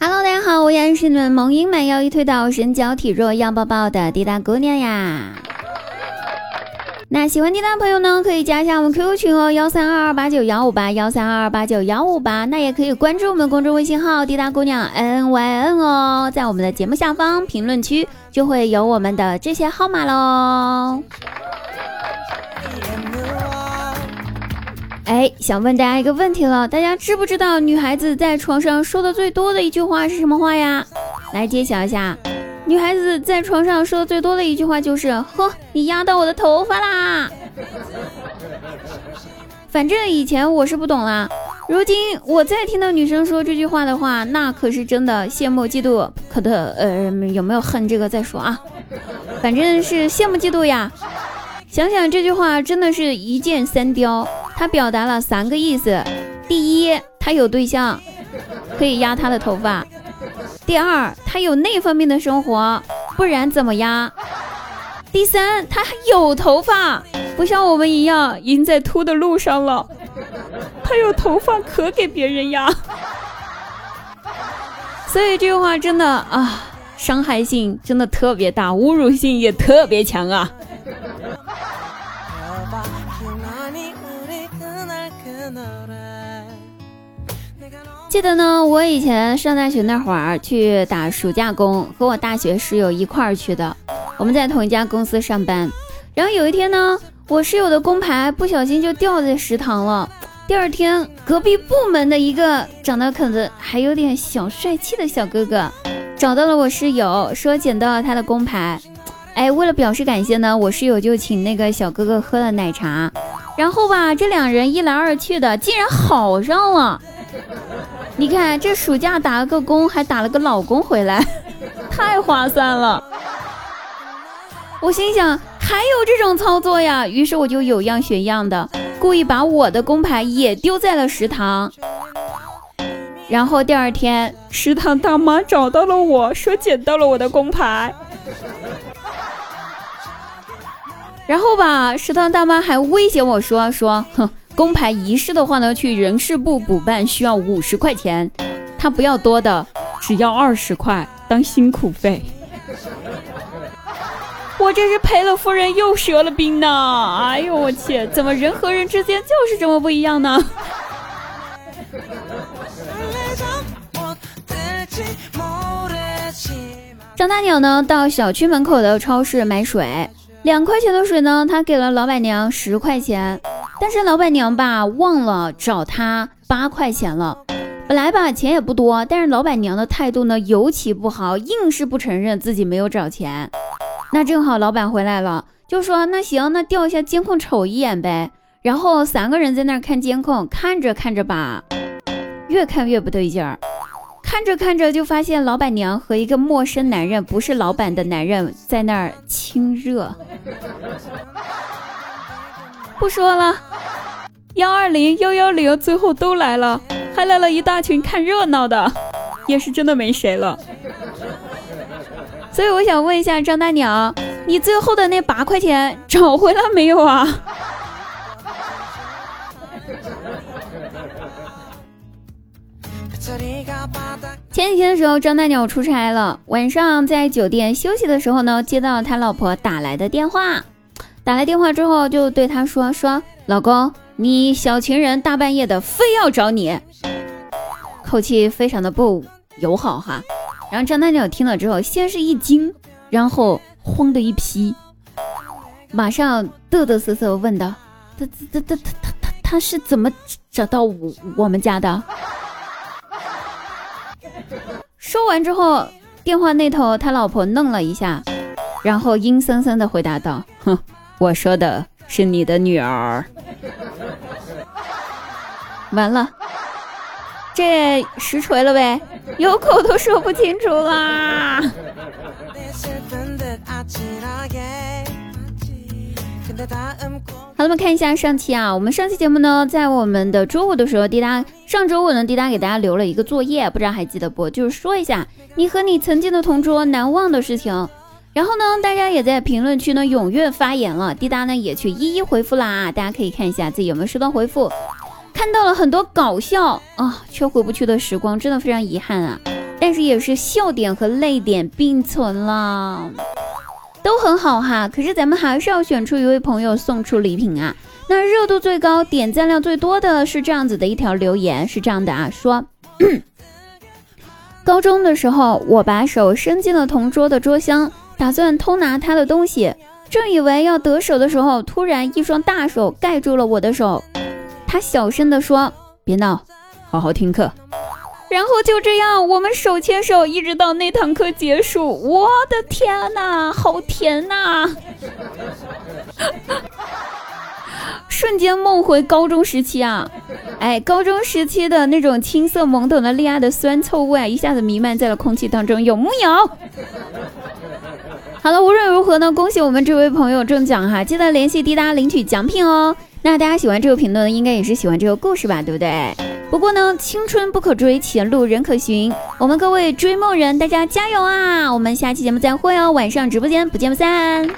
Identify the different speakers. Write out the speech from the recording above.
Speaker 1: Hello，大家好，我依然是你们萌音满腰一推倒身娇体弱要抱抱的滴答姑娘呀。那喜欢滴答朋友呢，可以加一下我们 QQ 群哦，幺三二二八九幺五八幺三二二八九幺五八。那也可以关注我们公众微信号滴答姑娘 N Y N 哦，在我们的节目下方评论区就会有我们的这些号码喽。哎，想问大家一个问题了，大家知不知道女孩子在床上说的最多的一句话是什么话呀？来揭晓一下，女孩子在床上说的最多的一句话就是：呵，你压到我的头发啦！反正以前我是不懂啦，如今我再听到女生说这句话的话，那可是真的羡慕嫉妒，可的呃有没有恨这个再说啊？反正是羡慕嫉妒呀。想想这句话真的是一箭三雕。他表达了三个意思：第一，他有对象，可以压他的头发；第二，他有那方面的生活，不然怎么压；第三，他还有头发，不像我们一样已经在秃的路上了，他有头发可给别人压。所以这句话真的啊，伤害性真的特别大，侮辱性也特别强啊。记得呢，我以前上大学那会儿去打暑假工，和我大学室友一块儿去的。我们在同一家公司上班，然后有一天呢，我室友的工牌不小心就掉在食堂了。第二天，隔壁部门的一个长得可能还有点小帅气的小哥哥找到了我室友，说捡到了他的工牌。哎，为了表示感谢呢，我室友就请那个小哥哥喝了奶茶，然后吧，这两人一来二去的，竟然好上了。你看，这暑假打了个工，还打了个老公回来，太划算了。我心想，还有这种操作呀？于是我就有样学样的，故意把我的工牌也丢在了食堂。然后第二天，食堂大妈找到了我说捡到了我的工牌。然后吧，食堂大妈还威胁我说：“说，哼，工牌遗失的话呢，去人事部补办需要五十块钱，他不要多的，只要二十块当辛苦费。”我这是赔了夫人又折了兵呢！哎呦我去，怎么人和人之间就是这么不一样呢？张大鸟呢，到小区门口的超市买水。两块钱的水呢，他给了老板娘十块钱，但是老板娘吧忘了找他八块钱了。本来吧钱也不多，但是老板娘的态度呢尤其不好，硬是不承认自己没有找钱。那正好老板回来了，就说那行，那调一下监控瞅一眼呗。然后三个人在那看监控，看着看着吧，越看越不对劲儿。看着看着就发现老板娘和一个陌生男人，不是老板的男人，在那儿亲热。不说了，幺二零幺幺零最后都来了，还来了一大群看热闹的，也是真的没谁了。所以我想问一下张大娘，你最后的那八块钱找回来没有啊？前几天的时候，张大鸟出差了，晚上在酒店休息的时候呢，接到他老婆打来的电话。打来电话之后，就对他说：“说老公，你小情人大半夜的非要找你，口气非常的不友好哈。”然后张大鸟听了之后，先是一惊，然后慌的一批，马上嘚嘚瑟瑟问道：“他他他他他他他是怎么找到我我们家的？”说完之后，电话那头他老婆愣了一下，然后阴森森的回答道：“哼，我说的是你的女儿。”完了，这实锤了呗，有口都说不清楚啦。好了，我们看一下上期啊，我们上期节目呢，在我们的周五的时候，滴答上周五呢，滴答给大家留了一个作业，不知道还记得不？就是说一下你和你曾经的同桌难忘的事情。然后呢，大家也在评论区呢踊跃发言了，滴答呢也去一一回复啦。大家可以看一下自己有没有收到回复，看到了很多搞笑啊，却回不去的时光，真的非常遗憾啊。但是也是笑点和泪点并存了，都很好哈。可是咱们还是要选出一位朋友送出礼品啊。那热度最高、点赞量最多的是这样子的一条留言，是这样的啊，说。高中的时候，我把手伸进了同桌的桌箱，打算偷拿他的东西。正以为要得手的时候，突然一双大手盖住了我的手。他小声地说：“别闹，好好听课。”然后就这样，我们手牵手一直到那堂课结束。我的天哪，好甜呐！瞬间梦回高中时期啊！哎，高中时期的那种青涩懵懂的恋爱的酸臭味啊，一下子弥漫在了空气当中，有木有？好了，无论如何呢，恭喜我们这位朋友中奖哈！记得联系滴答领取奖品哦。那大家喜欢这个评论，应该也是喜欢这个故事吧，对不对？不过呢，青春不可追，前路人可寻。我们各位追梦人，大家加油啊！我们下期节目再会哦，晚上直播间不见不散。